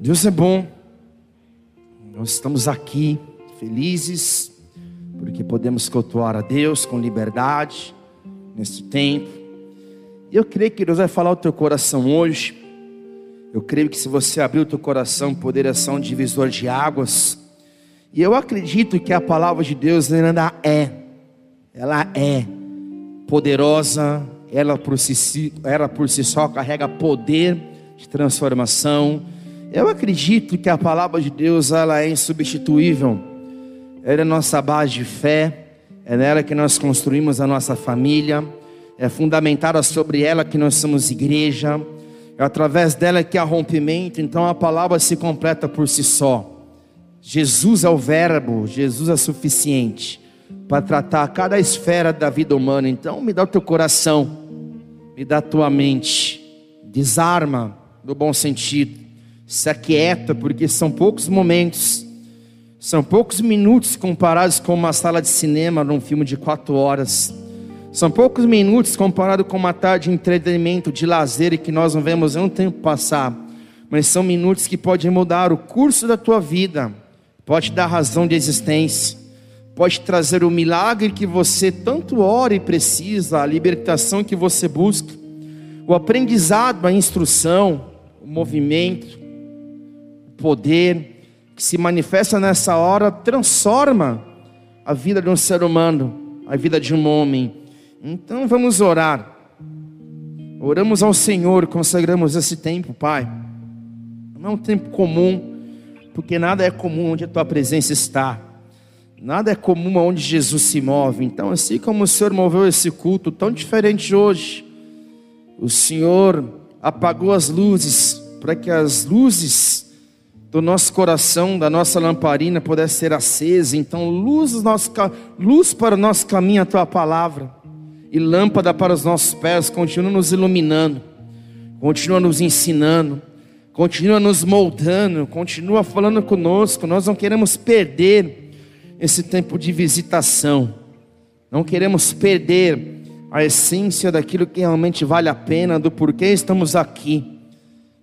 Deus é bom. Nós estamos aqui felizes porque podemos cultuar a Deus com liberdade nesse tempo. E eu creio que Deus vai falar o teu coração hoje. Eu creio que se você abrir o teu coração, poderia ser um divisor de águas. E eu acredito que a palavra de Deus ainda é, ela é poderosa, ela por si, ela por si só carrega poder de transformação. Eu acredito que a palavra de Deus ela é insubstituível. Ela é nossa base de fé, é nela que nós construímos a nossa família, é fundamentada sobre ela que nós somos igreja, é através dela que há rompimento, então a palavra se completa por si só. Jesus é o Verbo, Jesus é suficiente para tratar cada esfera da vida humana. Então, me dá o teu coração, me dá a tua mente, desarma no bom sentido, se aquieta, porque são poucos momentos, são poucos minutos comparados com uma sala de cinema num filme de quatro horas. São poucos minutos comparado com uma tarde de entretenimento, de lazer que nós não vemos um tempo passar. Mas são minutos que podem mudar o curso da tua vida pode dar razão de existência, pode trazer o milagre que você tanto ora e precisa, a libertação que você busca, o aprendizado, a instrução, o movimento, poder que se manifesta nessa hora transforma a vida de um ser humano, a vida de um homem. Então vamos orar. Oramos ao Senhor, consagramos esse tempo, Pai. Não é um tempo comum porque nada é comum onde a tua presença está. Nada é comum onde Jesus se move. Então, assim como o Senhor moveu esse culto tão diferente hoje, o Senhor apagou as luzes para que as luzes do nosso coração, da nossa lamparina pudessem ser acesas. Então, luz, nosso, luz para o nosso caminho, a tua palavra, e lâmpada para os nossos pés, continua nos iluminando, continua nos ensinando continua nos moldando, continua falando conosco. Nós não queremos perder esse tempo de visitação, não queremos perder a essência daquilo que realmente vale a pena, do porquê estamos aqui,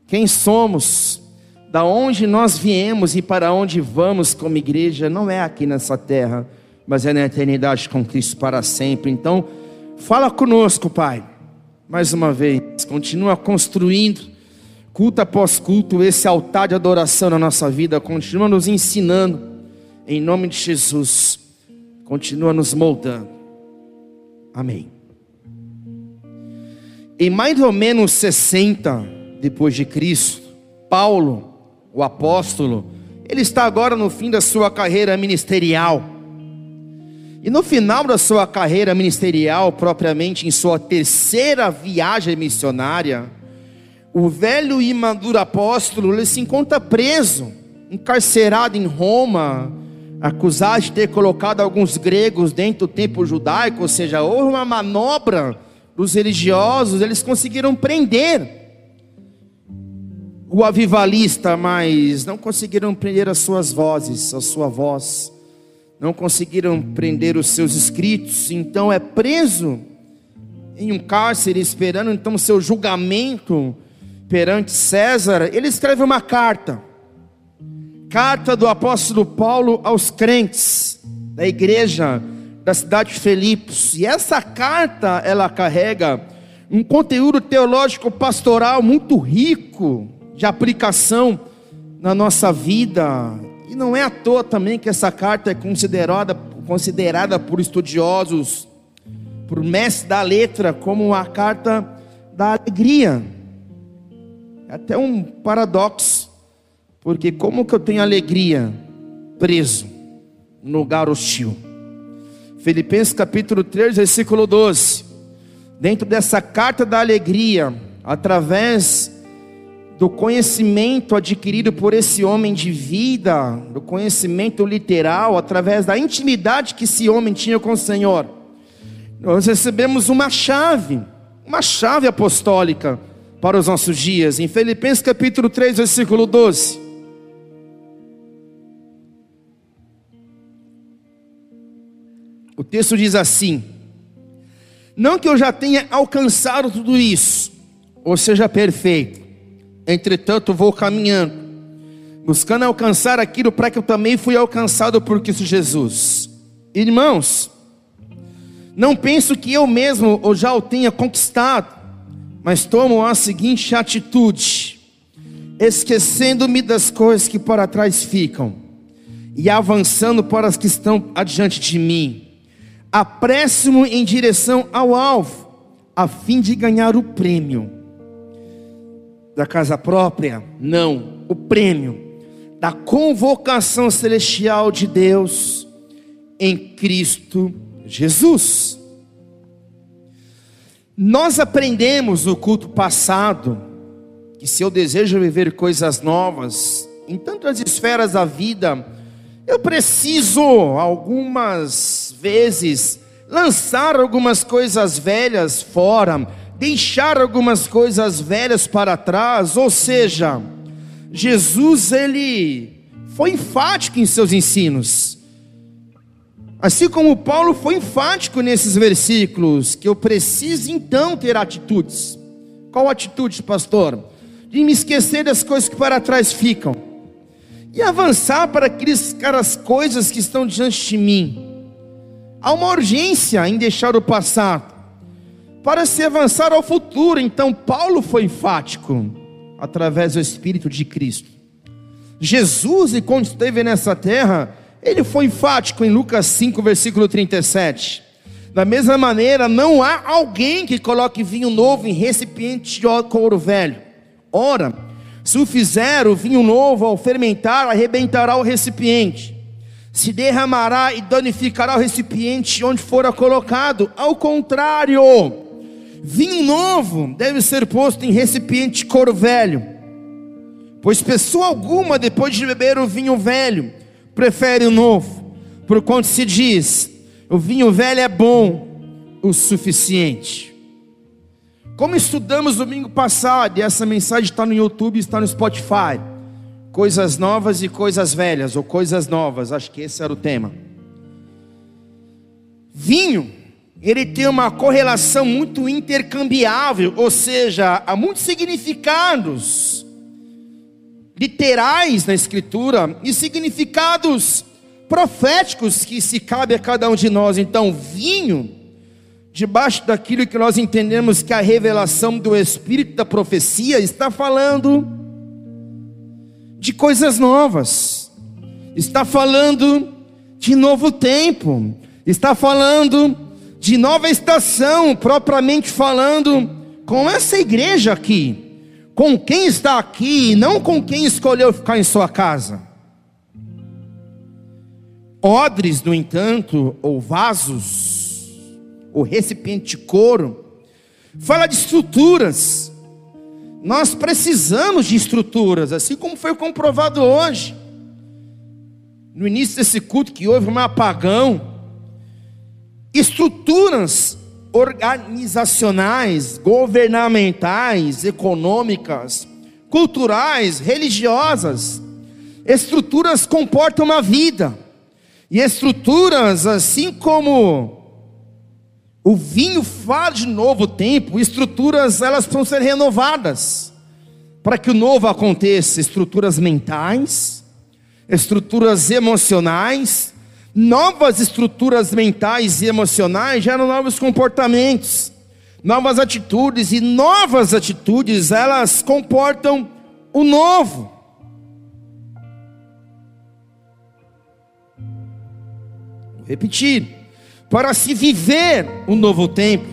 quem somos, da onde nós viemos e para onde vamos como igreja, não é aqui nessa terra, mas é na eternidade com Cristo para sempre. Então, fala conosco, Pai, mais uma vez, continua construindo culto após culto, esse altar de adoração na nossa vida, continua nos ensinando, em nome de Jesus, continua nos moldando. Amém. Em mais ou menos 60 depois de Cristo, Paulo, o apóstolo, ele está agora no fim da sua carreira ministerial. E no final da sua carreira ministerial, propriamente em sua terceira viagem missionária, o velho e maduro apóstolo ele se encontra preso, encarcerado em Roma, acusado de ter colocado alguns gregos dentro do templo judaico, ou seja, houve uma manobra dos religiosos, eles conseguiram prender o avivalista, mas não conseguiram prender as suas vozes, a sua voz, não conseguiram prender os seus escritos, então é preso em um cárcere esperando então seu julgamento perante César, ele escreve uma carta. Carta do apóstolo Paulo aos crentes da igreja da cidade de Filipos. E essa carta, ela carrega um conteúdo teológico pastoral muito rico de aplicação na nossa vida. E não é à toa também que essa carta é considerada, considerada por estudiosos, por mestres da letra, como a carta da alegria. É até um paradoxo, porque como que eu tenho alegria preso no lugar hostil? Filipenses capítulo 3, versículo 12. Dentro dessa carta da alegria, através do conhecimento adquirido por esse homem de vida, do conhecimento literal, através da intimidade que esse homem tinha com o Senhor, nós recebemos uma chave, uma chave apostólica para os nossos dias, em Filipenses capítulo 3, versículo 12. O texto diz assim: Não que eu já tenha alcançado tudo isso, ou seja perfeito, entretanto vou caminhando, buscando alcançar aquilo para que eu também fui alcançado por Cristo Jesus. Irmãos, não penso que eu mesmo ou já o tenha conquistado, mas tomo a seguinte atitude: esquecendo-me das coisas que para trás ficam e avançando para as que estão adiante de mim, apresso-me em direção ao alvo, a fim de ganhar o prêmio da casa própria? Não, o prêmio da convocação celestial de Deus em Cristo Jesus. Nós aprendemos no culto passado que se eu desejo viver coisas novas em tantas esferas da vida, eu preciso algumas vezes lançar algumas coisas velhas fora, deixar algumas coisas velhas para trás, ou seja, Jesus ele foi enfático em seus ensinos. Assim como Paulo foi enfático nesses versículos, que eu preciso então ter atitudes. Qual atitude, pastor? De me esquecer das coisas que para trás ficam e avançar para aquelas coisas que estão diante de mim. Há uma urgência em deixar o passado para se avançar ao futuro. Então Paulo foi enfático através do Espírito de Cristo. Jesus, e quando esteve nessa terra, ele foi enfático em Lucas 5, versículo 37. Da mesma maneira, não há alguém que coloque vinho novo em recipiente de couro velho. Ora, se o fizer, o vinho novo, ao fermentar, arrebentará o recipiente, se derramará e danificará o recipiente onde fora colocado. Ao contrário, vinho novo deve ser posto em recipiente de couro velho, pois pessoa alguma, depois de beber o vinho velho, prefere o novo, por quanto se diz: o vinho velho é bom o suficiente. Como estudamos domingo passado, e essa mensagem está no YouTube, está no Spotify. Coisas novas e coisas velhas, ou coisas novas, acho que esse era o tema. Vinho ele tem uma correlação muito intercambiável, ou seja, há muitos significados literais na Escritura e significados proféticos que se cabe a cada um de nós. Então, vinho, debaixo daquilo que nós entendemos que a revelação do Espírito da profecia está falando de coisas novas, está falando de novo tempo, está falando de nova estação, propriamente falando, com essa igreja aqui, com quem está aqui, não com quem escolheu ficar em sua casa. Odres, no entanto, ou vasos, ou recipiente de couro, fala de estruturas. Nós precisamos de estruturas, assim como foi comprovado hoje. No início desse culto que houve um apagão, estruturas organizacionais, governamentais, econômicas, culturais, religiosas. Estruturas comportam uma vida. E estruturas, assim como o vinho fala de novo tempo, estruturas elas precisam ser renovadas. Para que o novo aconteça, estruturas mentais, estruturas emocionais, novas estruturas mentais e emocionais geram novos comportamentos, novas atitudes, e novas atitudes elas comportam o novo. Vou repetir: para se viver o novo tempo,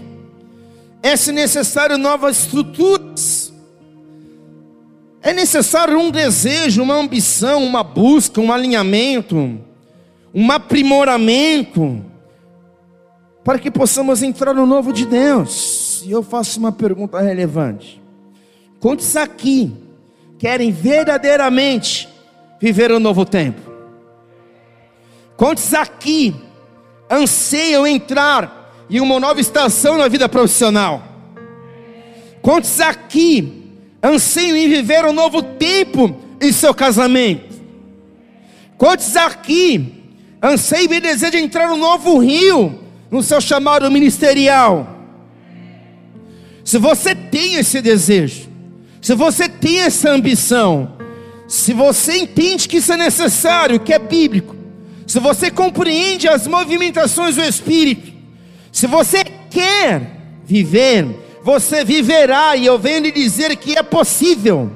é necessário novas estruturas. É necessário um desejo, uma ambição, uma busca, um alinhamento um aprimoramento, para que possamos entrar no novo de Deus. E eu faço uma pergunta relevante: quantos aqui querem verdadeiramente viver o um novo tempo? Quantos aqui anseiam entrar em uma nova estação na vida profissional? Quantos aqui anseiam em viver um novo tempo em seu casamento? Quantos aqui anseia e deseja entrar no novo rio, no seu chamado ministerial. Se você tem esse desejo, se você tem essa ambição, Se você entende que isso é necessário, que é bíblico, se você compreende as movimentações do Espírito, se você quer viver, você viverá, e eu venho lhe dizer que é possível.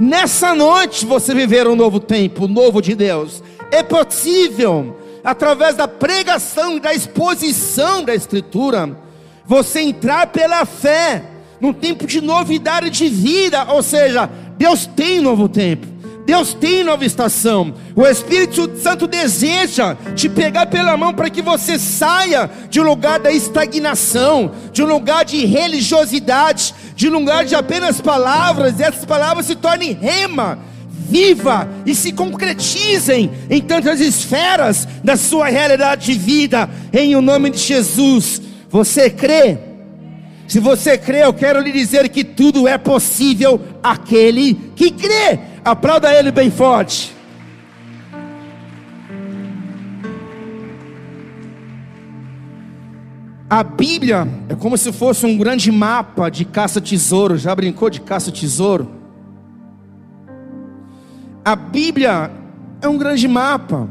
Nessa noite você viver um novo tempo, um novo de Deus. É possível, através da pregação, da exposição da Escritura, você entrar pela fé num tempo de novidade de vida, ou seja, Deus tem novo tempo. Deus tem nova estação. O Espírito Santo deseja te pegar pela mão para que você saia de um lugar da estagnação, de um lugar de religiosidade, de um lugar de apenas palavras, e essas palavras se tornem rema, viva e se concretizem em tantas esferas da sua realidade de vida, em o nome de Jesus. Você crê? Se você crê, eu quero lhe dizer que tudo é possível aquele que crê. Aplauda ele bem forte. A Bíblia é como se fosse um grande mapa de caça-tesouro. Já brincou de caça-tesouro? A Bíblia é um grande mapa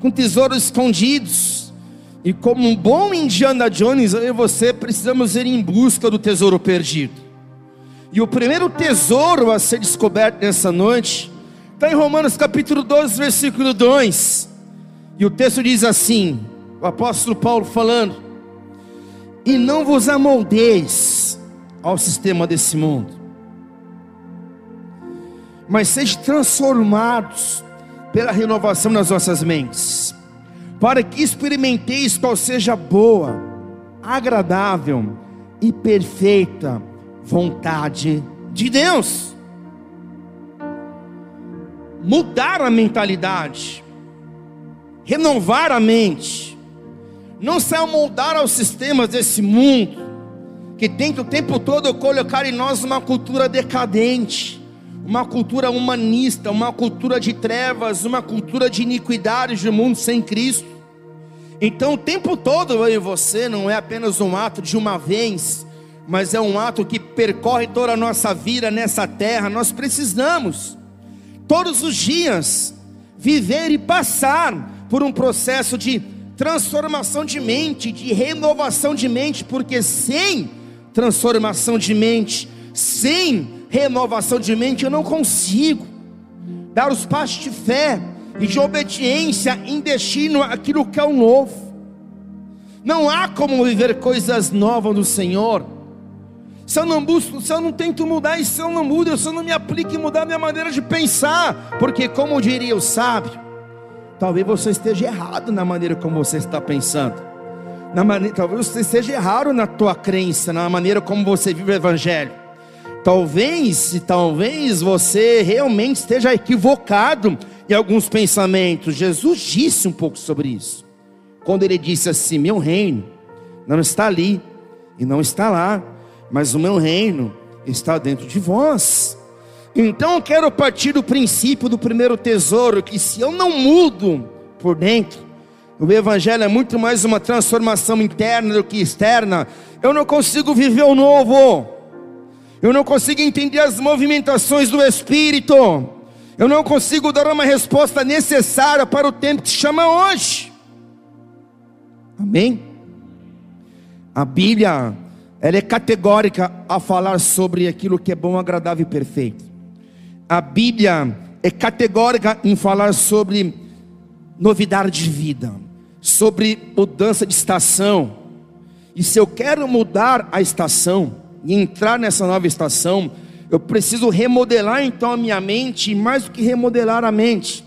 com tesouros escondidos. E como um bom Indiana Jones, eu e você precisamos ir em busca do tesouro perdido. E o primeiro tesouro a ser descoberto nessa noite está em Romanos capítulo 12, versículo 2. E o texto diz assim: o apóstolo Paulo falando: E não vos amoldeis ao sistema desse mundo, mas sejam transformados pela renovação das vossas mentes, para que experimenteis qual seja boa, agradável e perfeita vontade de Deus. Mudar a mentalidade, renovar a mente, não se amoldar aos sistemas desse mundo, que tenta o tempo todo colocar em nós uma cultura decadente, uma cultura humanista, uma cultura de trevas, uma cultura de iniquidade de um mundo sem Cristo. Então, o tempo todo eu e você não é apenas um ato de uma vez, mas é um ato que percorre toda a nossa vida nessa terra. Nós precisamos, todos os dias, viver e passar por um processo de transformação de mente, de renovação de mente, porque sem transformação de mente, sem renovação de mente, eu não consigo dar os passos de fé e de obediência em destino àquilo que é o novo. Não há como viver coisas novas no Senhor se eu não busco, se eu não tento mudar, e se eu não mudo, se eu não me aplico em mudar minha maneira de pensar, porque como diria o sábio, talvez você esteja errado na maneira como você está pensando. Maneira, talvez você esteja errado na tua crença, na maneira como você vive o evangelho. Talvez, talvez você realmente esteja equivocado em alguns pensamentos. Jesus disse um pouco sobre isso. Quando ele disse assim: "Meu reino não está ali e não está lá, mas o meu reino está dentro de vós. Então eu quero partir do princípio do primeiro tesouro, que se eu não mudo por dentro, o Evangelho é muito mais uma transformação interna do que externa, eu não consigo viver o novo, eu não consigo entender as movimentações do Espírito, eu não consigo dar uma resposta necessária para o tempo que chama hoje. Amém? A Bíblia ela é categórica a falar sobre aquilo que é bom, agradável e perfeito. A Bíblia é categórica em falar sobre novidade de vida, sobre mudança de estação. E se eu quero mudar a estação e entrar nessa nova estação, eu preciso remodelar então a minha mente, e mais do que remodelar a mente,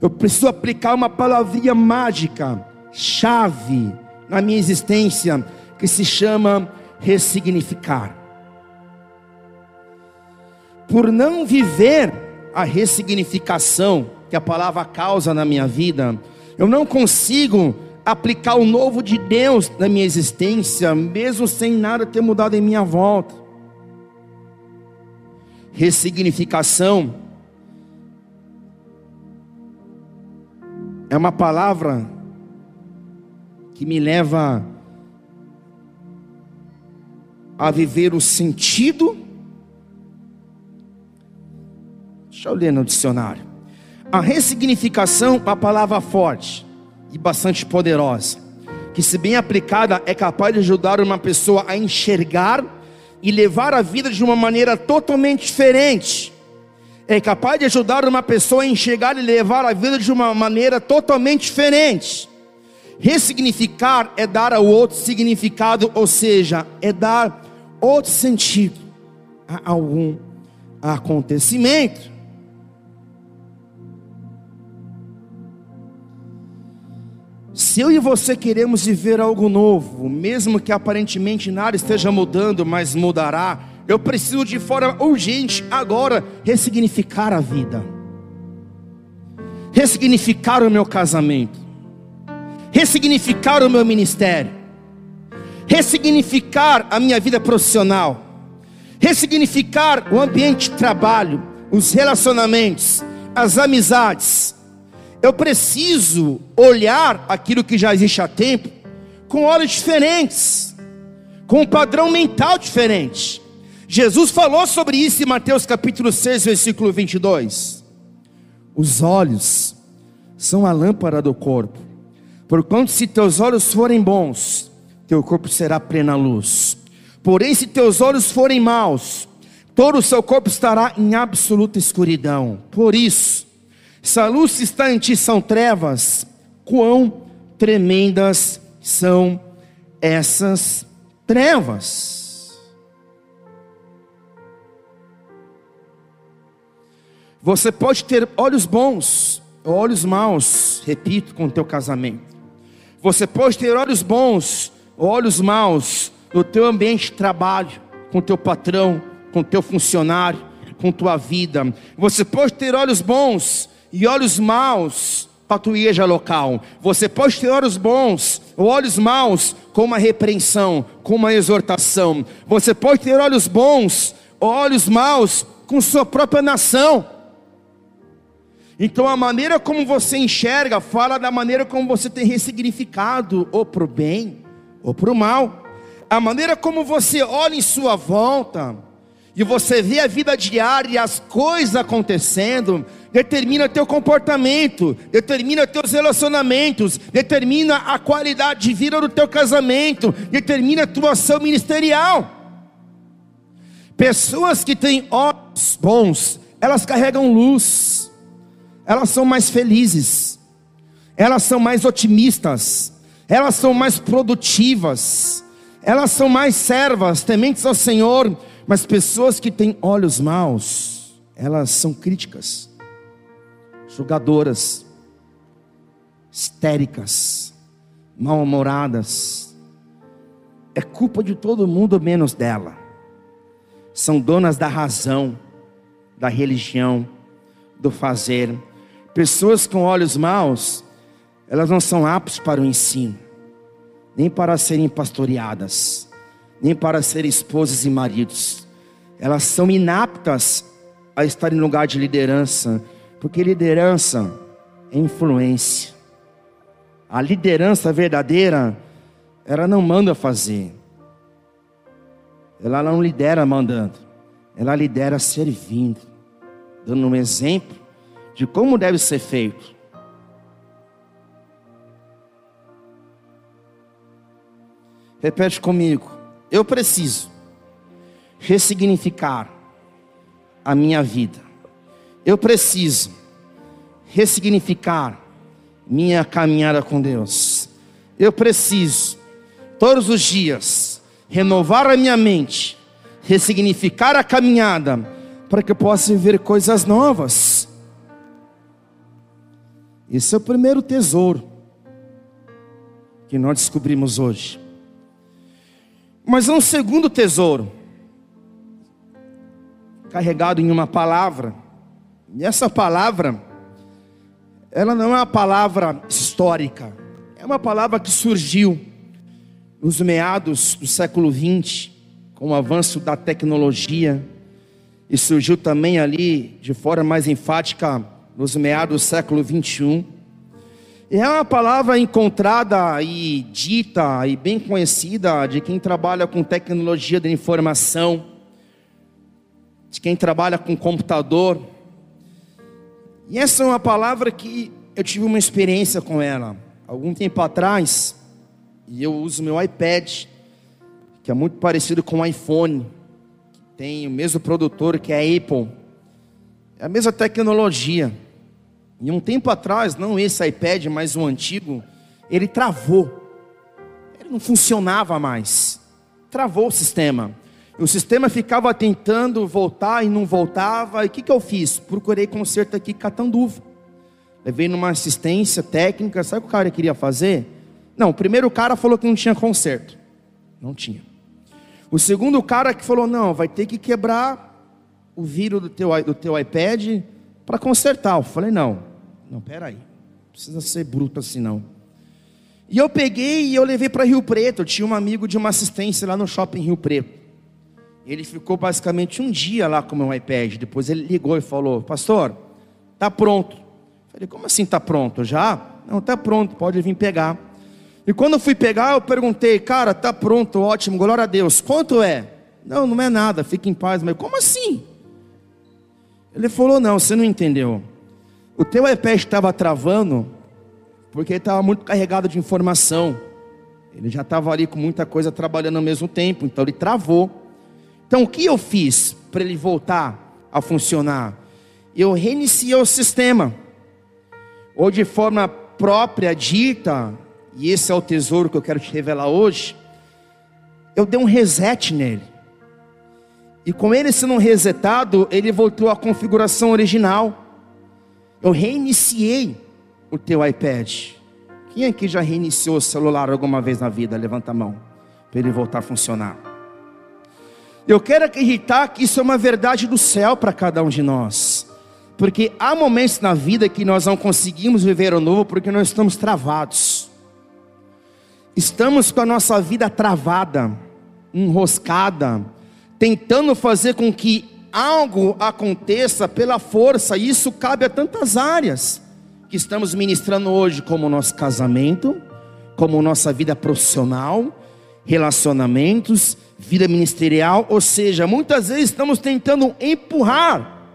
eu preciso aplicar uma palavrinha mágica, chave na minha existência, que se chama ressignificar. Por não viver a ressignificação que a palavra causa na minha vida, eu não consigo aplicar o novo de Deus na minha existência, mesmo sem nada ter mudado em minha volta. Ressignificação é uma palavra que me leva a viver o sentido. Deixa eu ler no dicionário. A ressignificação é uma palavra forte e bastante poderosa, que se bem aplicada é capaz de ajudar uma pessoa a enxergar e levar a vida de uma maneira totalmente diferente. É capaz de ajudar uma pessoa a enxergar e levar a vida de uma maneira totalmente diferente. Ressignificar é dar ao outro significado, ou seja, é dar outro sentido a algum acontecimento. Se eu e você queremos viver algo novo, mesmo que aparentemente nada esteja mudando, mas mudará, eu preciso de forma urgente agora ressignificar a vida, ressignificar o meu casamento, ressignificar o meu ministério, ressignificar a minha vida profissional, ressignificar o ambiente de trabalho, os relacionamentos, as amizades eu preciso olhar aquilo que já existe há tempo com olhos diferentes, com um padrão mental diferente. Jesus falou sobre isso em Mateus capítulo 6, versículo 22. Os olhos são a lâmpada do corpo. Porquanto se teus olhos forem bons, teu corpo será plena luz. Porém, se teus olhos forem maus, todo o seu corpo estará em absoluta escuridão. Por isso, se a luz está em ti são trevas, quão tremendas são essas trevas. Você pode ter olhos bons, olhos maus, repito, com o teu casamento. Você pode ter olhos bons, olhos maus no teu ambiente de trabalho, com teu patrão, com teu funcionário, com tua vida. Você pode ter olhos bons e olhos maus para a igreja local. Você pode ter olhos bons ou olhos maus com uma repreensão, com uma exortação. Você pode ter olhos bons ou olhos maus com sua própria nação. Então a maneira como você enxerga fala da maneira como você tem ressignificado ou para o bem ou para o mal. A maneira como você olha em sua volta e você vê a vida diária e as coisas acontecendo, determina teu comportamento, determina teus relacionamentos, determina a qualidade de vida do teu casamento, determina a tua ação ministerial. Pessoas que têm olhos bons, elas carregam luz, elas são mais felizes, elas são mais otimistas, elas são mais produtivas, elas são mais servas, tementes ao Senhor mas pessoas que têm olhos maus, elas são críticas, julgadoras, histéricas, mal-humoradas. É culpa de todo mundo menos dela. São donas da razão, da religião, do fazer. Pessoas com olhos maus, elas não são aptas para o ensino, nem para serem pastoreadas nem para ser esposas e maridos. Elas são inaptas a estar em lugar de liderança, porque liderança é influência. A liderança verdadeira, ela não manda fazer. Ela não lidera mandando. Ela lidera servindo, dando um exemplo de como deve ser feito. Repete comigo. Eu preciso ressignificar a minha vida. Eu preciso ressignificar minha caminhada com Deus. Eu preciso todos os dias renovar a minha mente, ressignificar a caminhada para que eu possa viver coisas novas. Esse é o primeiro tesouro que nós descobrimos hoje. Mas há um segundo tesouro, carregado em uma palavra, e essa palavra, ela não é uma palavra histórica, é uma palavra que surgiu nos meados do século XX, com o avanço da tecnologia, e surgiu também ali de forma mais enfática nos meados do século XXI. É uma palavra encontrada e dita e bem conhecida de quem trabalha com tecnologia da informação, de quem trabalha com computador. E essa é uma palavra que eu tive uma experiência com ela. Algum tempo atrás, e eu uso meu iPad, que é muito parecido com o iPhone, tem o mesmo produtor que é a Apple. É a mesma tecnologia. E um tempo atrás, não esse iPad, mas o antigo, ele travou. Ele não funcionava mais. Travou o sistema. O sistema ficava tentando voltar e não voltava. E o que, que eu fiz? Procurei conserto aqui Catanduva. Levei numa assistência técnica. Sabe o que o cara queria fazer? Não, o primeiro cara falou que não tinha conserto. Não tinha. O segundo cara que falou: não, vai ter que quebrar o vírus do teu, do teu iPad para consertar. Eu falei: não, não, peraí. Não precisa ser bruto assim não. E eu peguei e eu levei para Rio Preto. Eu tinha um amigo de uma assistência lá no shopping Rio Preto. Ele ficou basicamente um dia lá com o meu iPad. Depois ele ligou e falou: Pastor, tá pronto. Eu falei: Como assim tá pronto? Já? Não, tá pronto, pode vir pegar. E quando eu fui pegar, eu perguntei: Cara, tá pronto, ótimo, glória a Deus. Quanto é? Não, não é nada, fique em paz. Mas como assim? Ele falou: Não, você não entendeu. O teu iPad estava travando porque ele estava muito carregado de informação. Ele já estava ali com muita coisa trabalhando ao mesmo tempo, então ele travou. Então o que eu fiz para ele voltar a funcionar? Eu reiniciei o sistema, ou de forma própria, dita, e esse é o tesouro que eu quero te revelar hoje. Eu dei um reset nele, e com ele sendo resetado, ele voltou à configuração original. Eu reiniciei o teu iPad. Quem aqui já reiniciou o celular alguma vez na vida? Levanta a mão, para ele voltar a funcionar. Eu quero acreditar que isso é uma verdade do céu para cada um de nós. Porque há momentos na vida que nós não conseguimos viver o novo porque nós estamos travados. Estamos com a nossa vida travada, enroscada, tentando fazer com que algo aconteça pela força, e isso cabe a tantas áreas que estamos ministrando hoje, como nosso casamento, como nossa vida profissional, relacionamentos, vida ministerial, ou seja, muitas vezes estamos tentando empurrar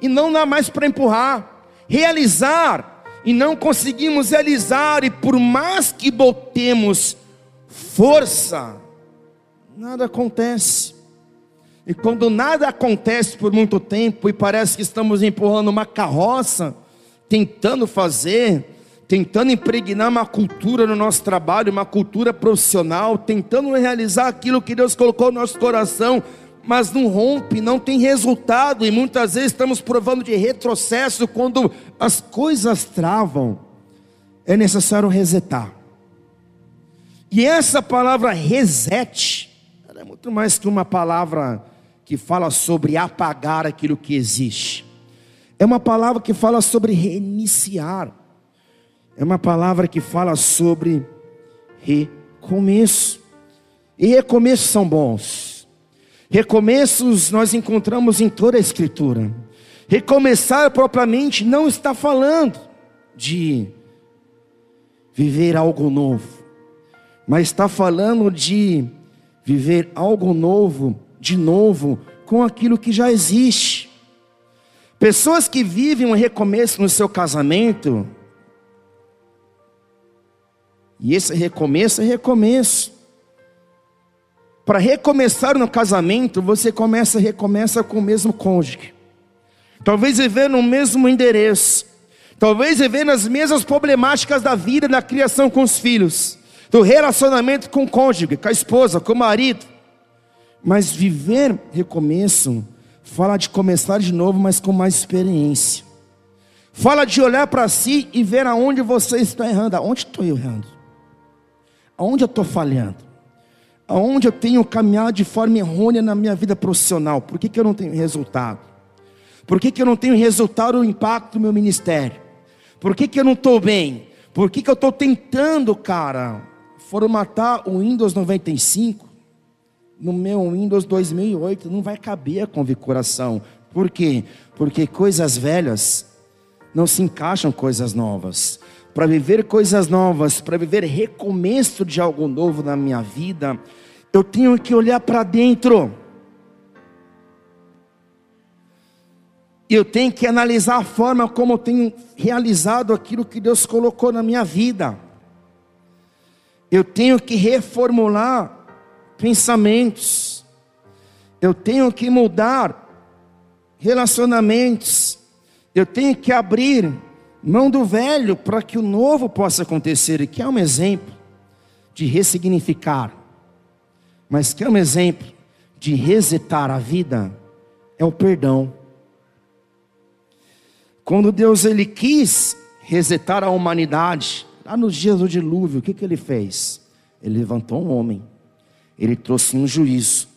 e não dá mais para empurrar, realizar e não conseguimos realizar, e por mais que botemos força, nada acontece. E quando nada acontece por muito tempo e parece que estamos empurrando uma carroça, tentando fazer, tentando impregnar uma cultura no nosso trabalho, uma cultura profissional, tentando realizar aquilo que Deus colocou no nosso coração, mas não rompe, não tem resultado, e muitas vezes estamos provando de retrocesso quando as coisas travam. É necessário resetar. E essa palavra reset, é muito mais que uma palavra que fala sobre apagar aquilo que existe. É uma palavra que fala sobre reiniciar é uma palavra que fala sobre recomeço. E recomeços são bons. Recomeços nós encontramos em toda a Escritura. Recomeçar propriamente não está falando de viver algo novo, mas está falando de viver algo novo, de novo, com aquilo que já existe. Pessoas que vivem um recomeço no seu casamento, e esse recomeço é recomeço. Para recomeçar no casamento, você começa recomeça com o mesmo cônjuge. Talvez viver no mesmo endereço. Talvez viver nas mesmas problemáticas da vida, da criação com os filhos, do relacionamento com o cônjuge, com a esposa, com o marido. Mas viver recomeço fala de começar de novo, mas com mais experiência. Fala de olhar para si e ver aonde você está errando. Aonde estou eu errando? Aonde eu estou falhando? Aonde eu tenho caminhado de forma errônea na minha vida profissional? Por que, que eu não tenho resultado? Por que, que eu não tenho resultado o impacto do meu ministério? Por que, que eu não estou bem? Por que, que eu estou tentando, cara, formatar o Windows 95 no meu Windows 2008? Não vai caber a configuração. Por quê? Porque coisas velhas não se encaixam coisas novas para viver coisas novas, para viver recomeço de algo novo na minha vida, eu tenho que olhar para dentro. eu tenho que analisar a forma como eu tenho realizado aquilo que Deus colocou na minha vida. Eu tenho que reformular pensamentos. Eu tenho que mudar relacionamentos. Eu tenho que abrir mão do velho para que o novo possa acontecer. E que é um exemplo de ressignificar, mas que é um exemplo de resetar a vida, é o perdão. Quando Deus ele quis resetar a humanidade, lá nos dias do dilúvio, o que, que ele fez? Ele levantou um homem, ele trouxe um juízo,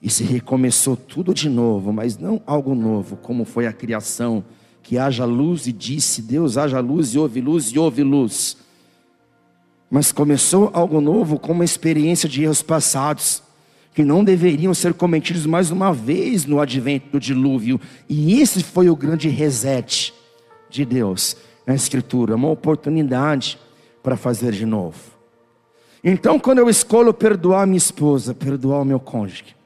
e se recomeçou tudo de novo, mas não algo novo, como foi a criação, que haja luz e disse Deus, haja luz e houve luz e houve luz. Mas começou algo novo com uma experiência de erros passados, que não deveriam ser cometidos mais uma vez no advento do dilúvio. E esse foi o grande reset de Deus na Escritura, uma oportunidade para fazer de novo. Então, quando eu escolho perdoar minha esposa, perdoar o meu cônjuge,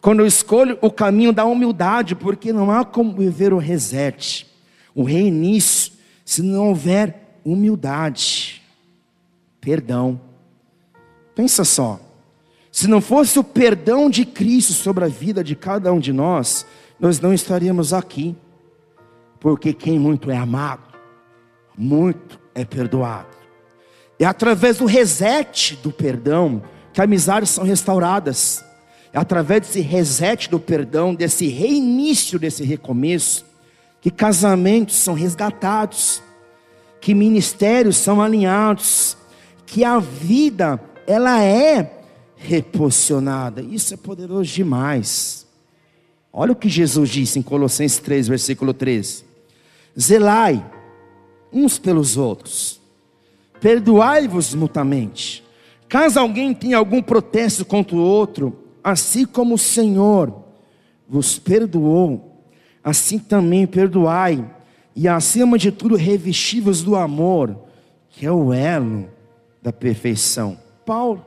quando eu escolho o caminho da humildade, porque não há como viver o reset, o reinício, se não houver humildade, perdão. Pensa só, se não fosse o perdão de Cristo sobre a vida de cada um de nós, nós não estaríamos aqui, porque quem muito é amado, muito é perdoado. É através do reset do perdão que amizades são restauradas. É através desse reset do perdão, desse reinício, desse recomeço, que casamentos são resgatados, que ministérios são alinhados, que a vida ela é reposicionada. Isso é poderoso demais. Olha o que Jesus disse em Colossenses 3, versículo 13: Zelai uns pelos outros, perdoai-vos mutuamente. Caso alguém tenha algum protesto contra o outro, assim como o Senhor vos perdoou, assim também perdoai, e acima de tudo revestivos do amor, que é o elo da perfeição. Paulo,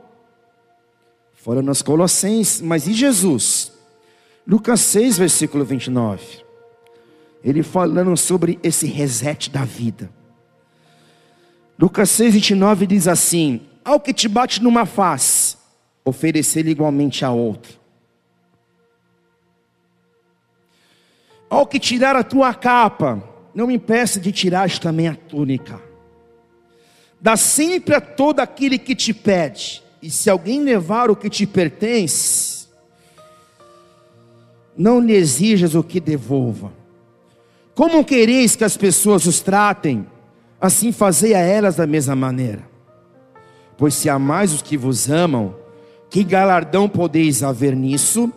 fora nas Colossenses, mas e Jesus? Lucas 6, versículo 29. Ele falando sobre esse reset da vida. Lucas 6, 29 diz assim: Ao que te bate numa face, oferecer igualmente a outra. Ao que tirar a tua capa, não me impeça de tirar também a túnica. Dá sempre a todo aquele que te pede, e se alguém levar o que te pertence, não lhe exijas o que devolva. Como quereis que as pessoas os tratem, assim fazei a elas da mesma maneira. Pois se amais os que vos amam, que galardão podeis haver nisso?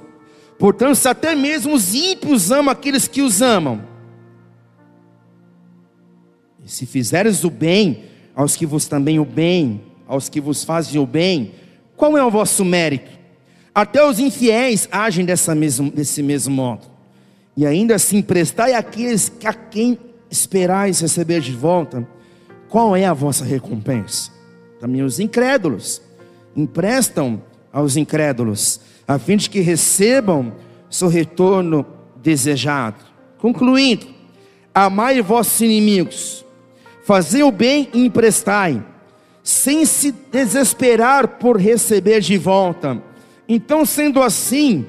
Portanto, se até mesmo os ímpios amam aqueles que os amam, e se fizeres o bem aos que vos também o bem, aos que vos fazem o bem, qual é o vosso mérito? Até os infiéis agem dessa mesmo, desse mesmo modo. E ainda assim, prestai àqueles a quem esperais receber de volta, qual é a vossa recompensa? Também os incrédulos emprestam aos incrédulos, a fim de que recebam seu retorno desejado. Concluindo, amai vossos inimigos, fazei o bem e emprestai, sem se desesperar por receber de volta. Então, sendo assim,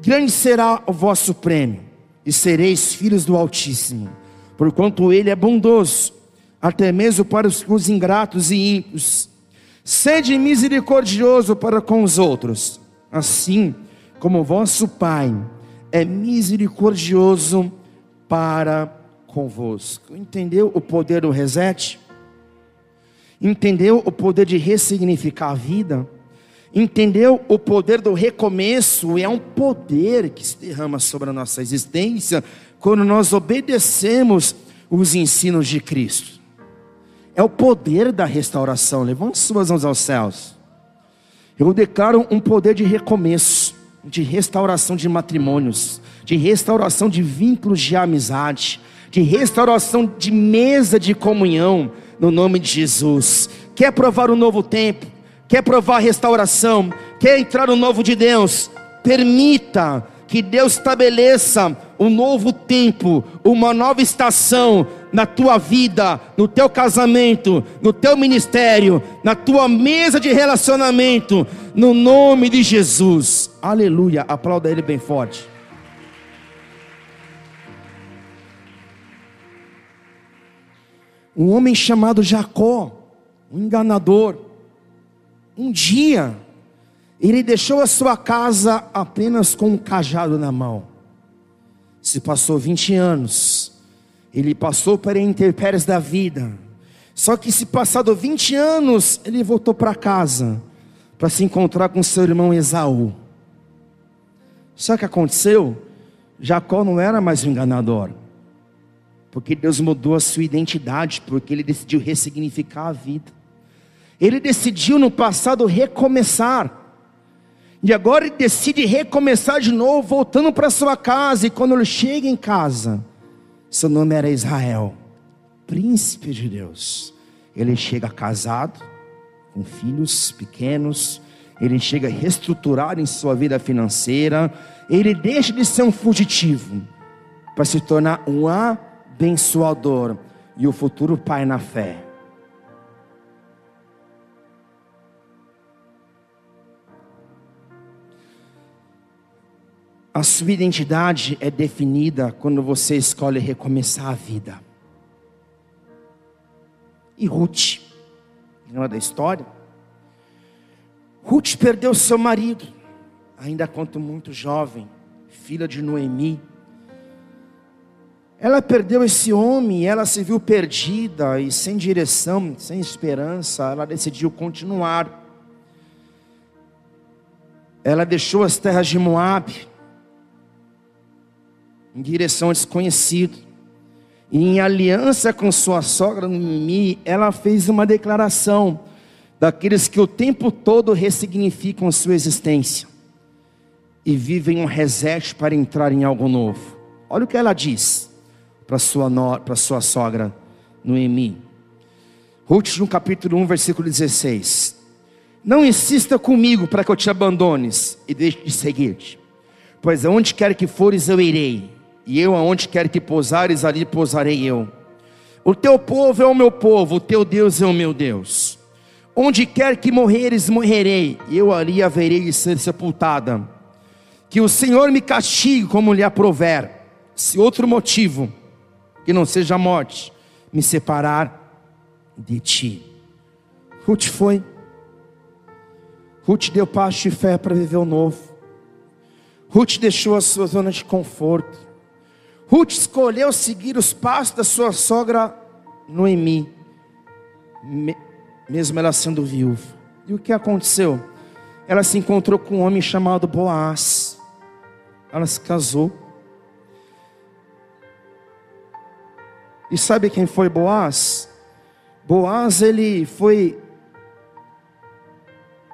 grande será o vosso prêmio, e sereis filhos do Altíssimo, porquanto Ele é bondoso, até mesmo para os ingratos e ímpios Sede misericordioso para com os outros, assim como vosso Pai é misericordioso para convosco. Entendeu o poder do reset? Entendeu o poder de ressignificar a vida? Entendeu o poder do recomeço? É um poder que se derrama sobre a nossa existência quando nós obedecemos os ensinos de Cristo. É o poder da restauração. Levante suas mãos aos céus. Eu declaro um poder de recomeço, de restauração de matrimônios, de restauração de vínculos de amizade, de restauração de mesa de comunhão, no nome de Jesus. Quer provar um novo tempo? Quer provar restauração? Quer entrar no novo de Deus? Permita que Deus estabeleça um novo tempo, uma nova estação na tua vida, no teu casamento, no teu ministério, na tua mesa de relacionamento, no nome de Jesus. Aleluia. Aplauda ele bem forte. Um homem chamado Jacó, um enganador, um dia, ele deixou a sua casa apenas com um cajado na mão. Se passou 20 anos, ele passou para intempéries da vida. Só que se passado 20 anos, ele voltou para casa para se encontrar com seu irmão Esaú. O que aconteceu? Jacó não era mais um enganador. Porque Deus mudou a sua identidade, porque ele decidiu ressignificar a vida. Ele decidiu no passado recomeçar. E agora ele decide recomeçar de novo, voltando para sua casa. E quando ele chega em casa, seu nome era Israel, príncipe de Deus. Ele chega casado, com filhos pequenos, ele chega reestruturado em sua vida financeira, ele deixa de ser um fugitivo para se tornar um abençoador e o futuro pai na fé. A sua identidade é definida quando você escolhe recomeçar a vida. E Ruth, lembra da história? Ruth perdeu seu marido, ainda quanto muito jovem, filha de Noemi. Ela perdeu esse homem, ela se viu perdida e sem direção, sem esperança, ela decidiu continuar. Ela deixou as terras de Moabe, em direção ao desconhecido. E em aliança com sua sogra Noemi, ela fez uma declaração daqueles que o tempo todo ressignificam sua existência e vivem um reset para entrar em algo novo. Olha o que ela diz para sua para sua sogra Noemi. Ruth no capítulo 1, versículo 16. Não insista comigo para que eu te abandones e deixe de seguir-te, pois aonde quer que fores eu irei e eu aonde quer que pousares, ali pousarei eu. O teu povo é o meu povo, o teu Deus é o meu Deus. Onde quer que morreres, morrerei, e eu ali haverei de ser sepultada. Que o Senhor me castigue como lhe aprover, se outro motivo, que não seja a morte, me separar de ti. Ruth foi. Ruth deu passo de fé para viver o novo. Ruth deixou a sua zona de conforto. Ruth escolheu seguir os passos da sua sogra Noemi, mesmo ela sendo viúva. E o que aconteceu? Ela se encontrou com um homem chamado Boaz. Ela se casou. E sabe quem foi Boaz? Boaz ele foi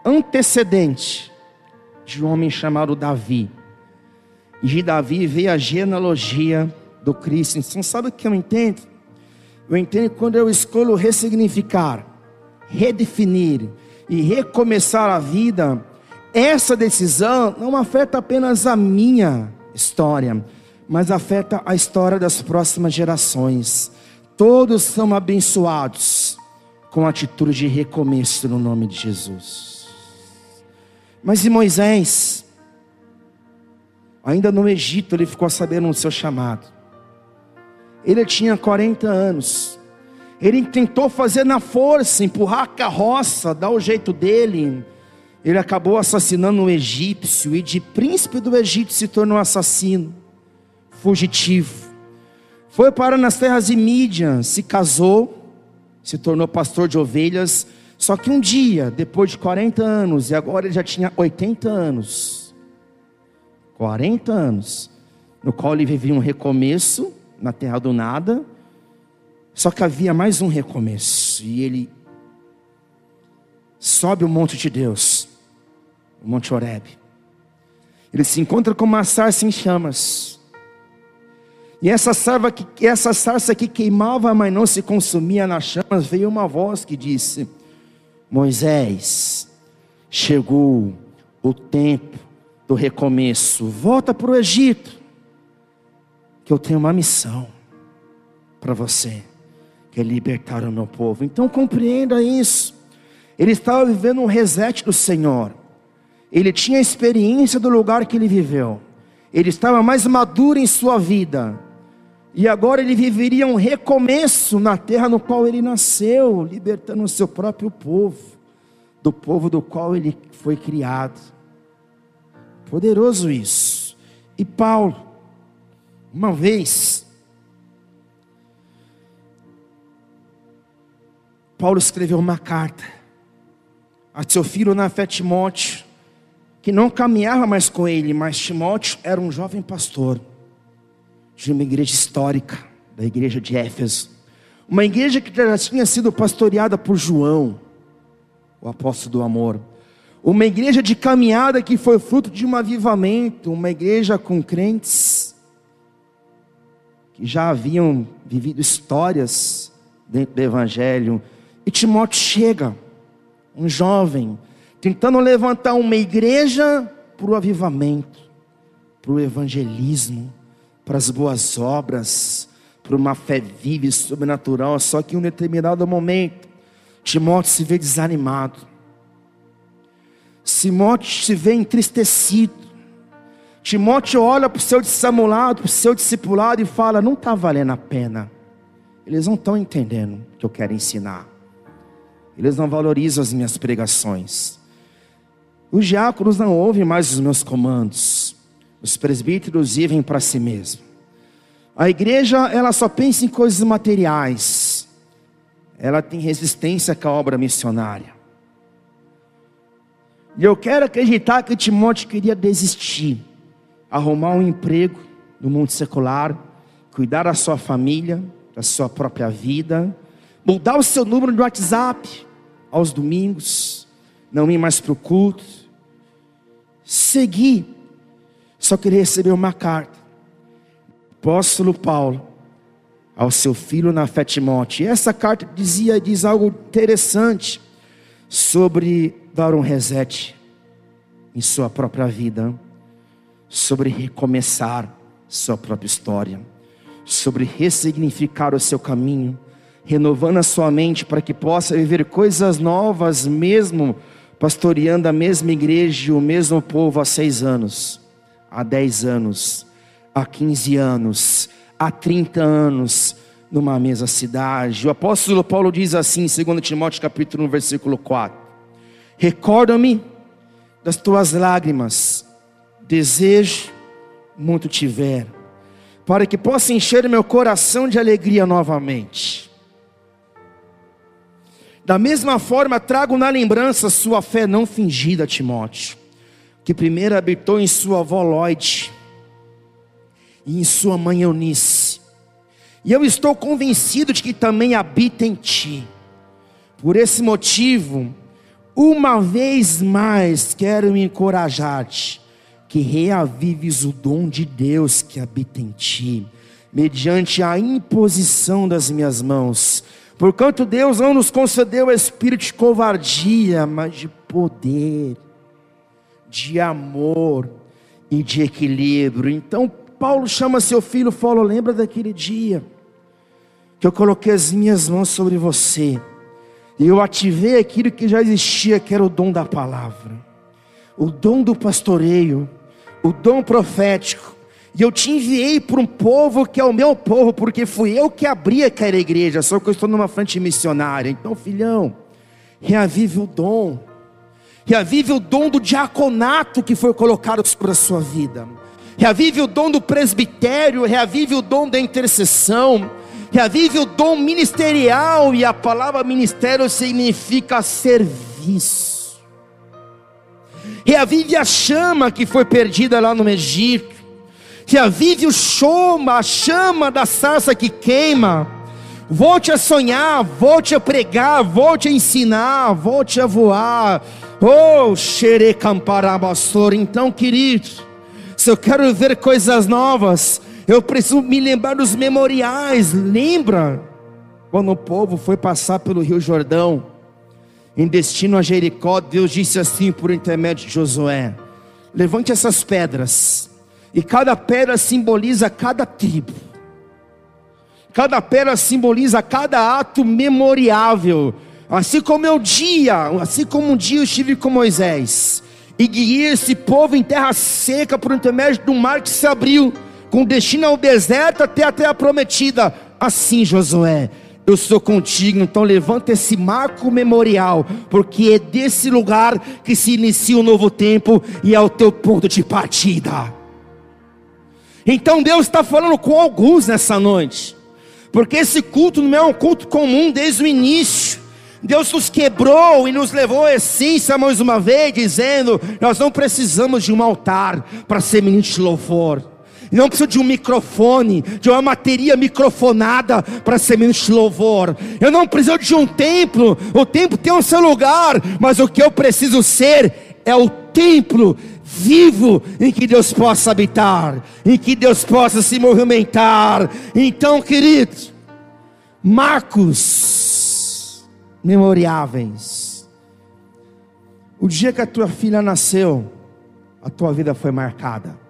antecedente de um homem chamado Davi de Davi veio a genealogia do Cristo. Então, sabe o que eu entendo? Eu entendo quando eu escolho ressignificar, redefinir e recomeçar a vida, essa decisão não afeta apenas a minha história, mas afeta a história das próximas gerações. Todos são abençoados com a atitude de recomeço no nome de Jesus. Mas e Moisés? Ainda no Egito ele ficou sabendo o seu chamado. Ele tinha 40 anos. Ele tentou fazer na força, empurrar a carroça, dar o jeito dele. Ele acabou assassinando um egípcio e de príncipe do Egito se tornou assassino, fugitivo. Foi para nas terras de Mídian, se casou, se tornou pastor de ovelhas. Só que um dia, depois de 40 anos, e agora ele já tinha 80 anos, 40 anos, no qual ele vivia um recomeço na terra do nada, só que havia mais um recomeço, e ele sobe o monte de Deus, o Monte Oreb. Ele se encontra com uma sarça em chamas. E essa sarva que essa sarça que queimava, mas não se consumia nas chamas, veio uma voz que disse: Moisés, chegou o tempo do recomeço. Volta para o Egito. que eu tenho uma missão para você, que é libertar o meu povo. Então compreenda isso. Ele estava vivendo um reset do Senhor. Ele tinha experiência do lugar que ele viveu. Ele estava mais maduro em sua vida. E agora ele viveria um recomeço na terra no qual ele nasceu, libertando o seu próprio povo, do povo do qual ele foi criado. Poderoso isso. E Paulo, uma vez, Paulo escreveu uma carta a seu filho na fé Timóteo, que não caminhava mais com ele, mas Timóteo era um jovem pastor de uma igreja histórica, da igreja de Éfeso. Uma igreja que já tinha sido pastoreada por João, o apóstolo do amor. Uma igreja de caminhada que foi fruto de um avivamento, uma igreja com crentes que já haviam vivido histórias dentro do evangelho. E Timóteo chega, um jovem, tentando levantar uma igreja para o avivamento, para o evangelismo, para as boas obras, para uma fé viva e sobrenatural. Só que em um determinado momento, Timóteo se vê desanimado, Timóteo se vê entristecido. Timóteo olha para o seu discipulado, para o seu discipulado e fala: não está valendo a pena. Eles não estão entendendo o que eu quero ensinar. Eles não valorizam as minhas pregações. Os diáconos não ouvem mais os meus comandos. Os presbíteros vivem para si mesmos. A igreja, ela só pensa em coisas materiais. Ela tem resistência com a obra missionária. E eu quero acreditar que Timóteo queria desistir, arrumar um emprego no mundo secular, cuidar da sua família, da sua própria vida, mudar o seu número de WhatsApp aos domingos, não ir mais para o culto, seguir. Só que ele recebeu uma carta, apóstolo Paulo, ao seu filho na fé Timóteo. E essa carta dizia, diz algo interessante sobre dar um reset em sua própria vida, sobre recomeçar sua própria história, sobre ressignificar o seu caminho, renovando a sua mente para que possa viver coisas novas, mesmo pastoreando a mesma igreja e o mesmo povo há seis anos, há dez anos, há quinze anos, há trinta anos, numa mesma cidade. O apóstolo Paulo diz assim, em 2 Timóteo capítulo 1, versículo 4: Recorda-me das tuas lágrimas, desejo muito tiver, para que possa encher meu coração de alegria novamente. Da mesma forma, trago na lembrança sua fé não fingida, Timóteo, que primeiro habitou em sua avó Lloyd e em sua mãe Eunice. E eu estou convencido de que também habita em ti. Por esse motivo, uma vez mais quero encorajar-te, que reavives o dom de Deus que habita em ti, mediante a imposição das minhas mãos Porquanto Deus não nos concedeu espírito de covardia, mas de poder, de amor e de equilíbrio. Então, Paulo chama seu filho fala: Lembra daquele dia que eu coloquei as minhas mãos sobre você, e eu ativei aquilo que já existia, que era o dom da palavra, o dom do pastoreio, o dom profético. E eu te enviei para um povo que é o meu povo, porque fui eu que abri aquela igreja, só que eu estou numa frente missionária. Então, filhão, reavive o dom, reavive o dom do diaconato que foi colocado sobre a sua vida, reavive o dom do presbitério, reavive o dom da intercessão, reavive o dom ministerial, e a palavra ministério significa serviço. Reavive a chama que foi perdida lá no Egito que avive o choma, a chama da sarça que queima. Volte a sonhar, volte a pregar, volte a ensinar, volte a voar. Oh, xerecamparabassor. Então, querido, se eu quero ver coisas novas, eu preciso me lembrar dos memoriais. Lembra quando o povo foi passar pelo Rio Jordão, em destino a Jericó, Deus disse assim por intermédio de Josué: Levante essas pedras, e cada pedra simboliza cada tribo. Cada pedra simboliza cada ato memoriável. Assim como é o dia, assim como um dia eu estive com Moisés e guiei esse povo em terra seca por intermédio do mar que se abriu com destino ao deserto até a terra prometida. Assim, Josué, eu sou contigo, então levanta esse marco memorial, porque é desse lugar que se inicia o um novo tempo e é o teu ponto de partida. Então Deus está falando com alguns nessa noite, porque esse culto não é um culto comum desde o início. Deus nos quebrou e nos levou a essência mais uma vez, dizendo: Nós não precisamos de um altar para ser ministro de louvor. Não preciso de um microfone, de uma bateria microfonada para ser menos louvor. Eu não preciso de um templo, o templo tem o seu lugar, mas o que eu preciso ser é o templo vivo em que Deus possa habitar, em que Deus possa se movimentar. Então, queridos, marcos memoriáveis. O dia que a tua filha nasceu, a tua vida foi marcada.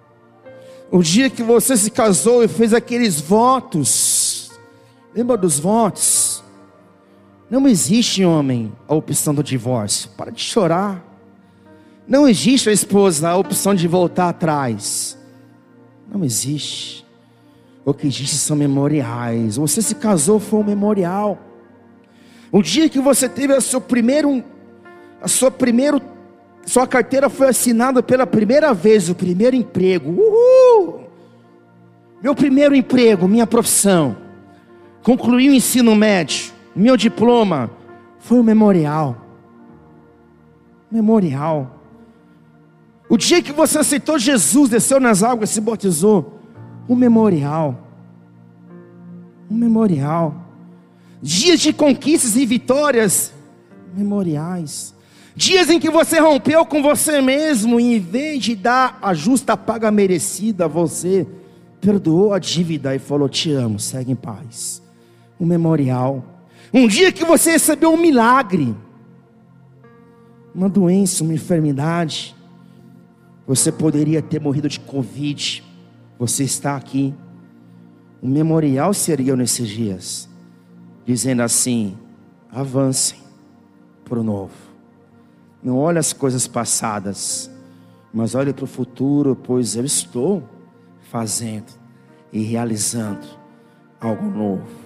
O dia que você se casou e fez aqueles votos, lembra dos votos? Não existe, homem, a opção do divórcio. Para de chorar. Não existe a esposa a opção de voltar atrás. Não existe. O que existe são memoriais. Você se casou foi um memorial. O dia que você teve a seu primeiro, a sua primeiro sua carteira foi assinada pela primeira vez, o primeiro emprego. Uhul! Meu primeiro emprego, minha profissão. Concluí o ensino médio, meu diploma foi um memorial. Memorial. O dia que você aceitou Jesus, desceu nas águas, e se batizou, um memorial. Um memorial. Dias de conquistas e vitórias, memoriais. Dias em que você rompeu com você mesmo e em vez de dar a justa paga merecida, você perdoou a dívida e falou: Te amo, segue em paz. Um memorial. Um dia que você recebeu um milagre, uma doença, uma enfermidade. Você poderia ter morrido de Covid. Você está aqui. Um memorial seria nesses dias, dizendo assim: avancem para o novo. Não olhe as coisas passadas, mas olhe para o futuro, pois eu estou fazendo e realizando algo novo.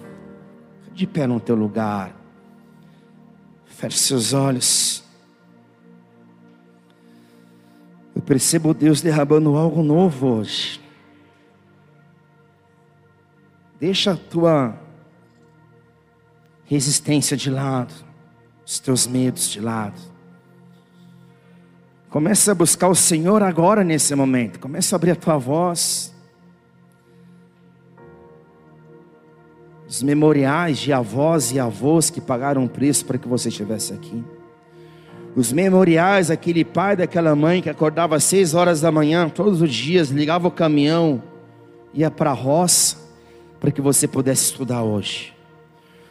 De pé no teu lugar. Feche seus olhos. Eu percebo Deus derramando algo novo hoje. Deixa a tua resistência de lado, os teus medos de lado. Começa a buscar o Senhor agora nesse momento. Começa a abrir a tua voz. Os memoriais de avós e avós que pagaram preço para que você estivesse aqui. Os memoriais daquele pai, daquela mãe que acordava às seis horas da manhã, todos os dias, ligava o caminhão, ia para a roça para que você pudesse estudar hoje.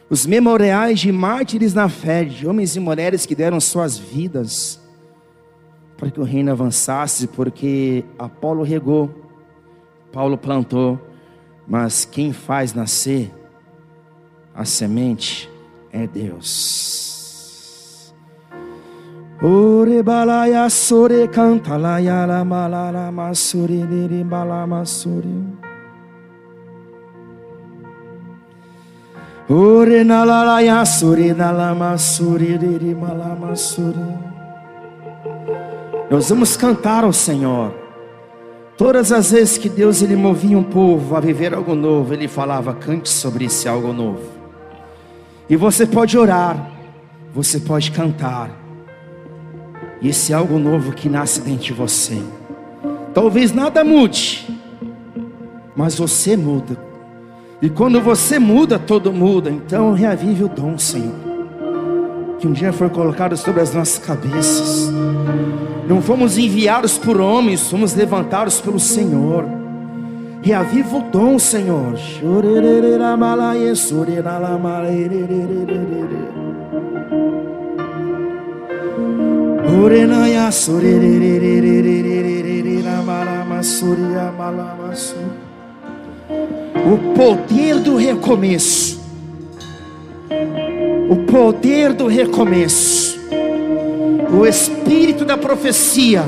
Os memoriais de mártires na fé, de homens e mulheres que deram suas vidas para que o reino avançasse, porque Apolo regou, Paulo plantou, mas quem faz nascer a semente é Deus. Orebalaya sore canta la malara masure dere balama Ore na la la ya sure na la masure diri balama sure. Nós vamos cantar ao Senhor. Todas as vezes que Deus ele movia um povo a viver algo novo, ele falava: cante sobre esse algo novo. E você pode orar, você pode cantar. E esse algo novo que nasce dentro de você. Talvez nada mude, mas você muda. E quando você muda, todo muda. Então reavive o dom, Senhor que um dia foi colocado sobre as nossas cabeças. Não fomos enviados por homens, fomos levantados pelo Senhor. E aviva o dom, Senhor. O poder do recomeço. O poder do recomeço. O espírito da profecia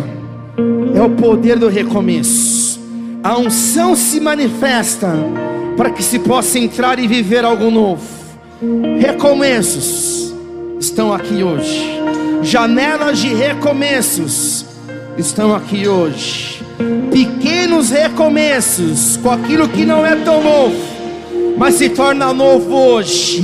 é o poder do recomeço. A unção se manifesta para que se possa entrar e viver algo novo. Recomeços estão aqui hoje. Janelas de recomeços estão aqui hoje. Pequenos recomeços com aquilo que não é tão novo, mas se torna novo hoje.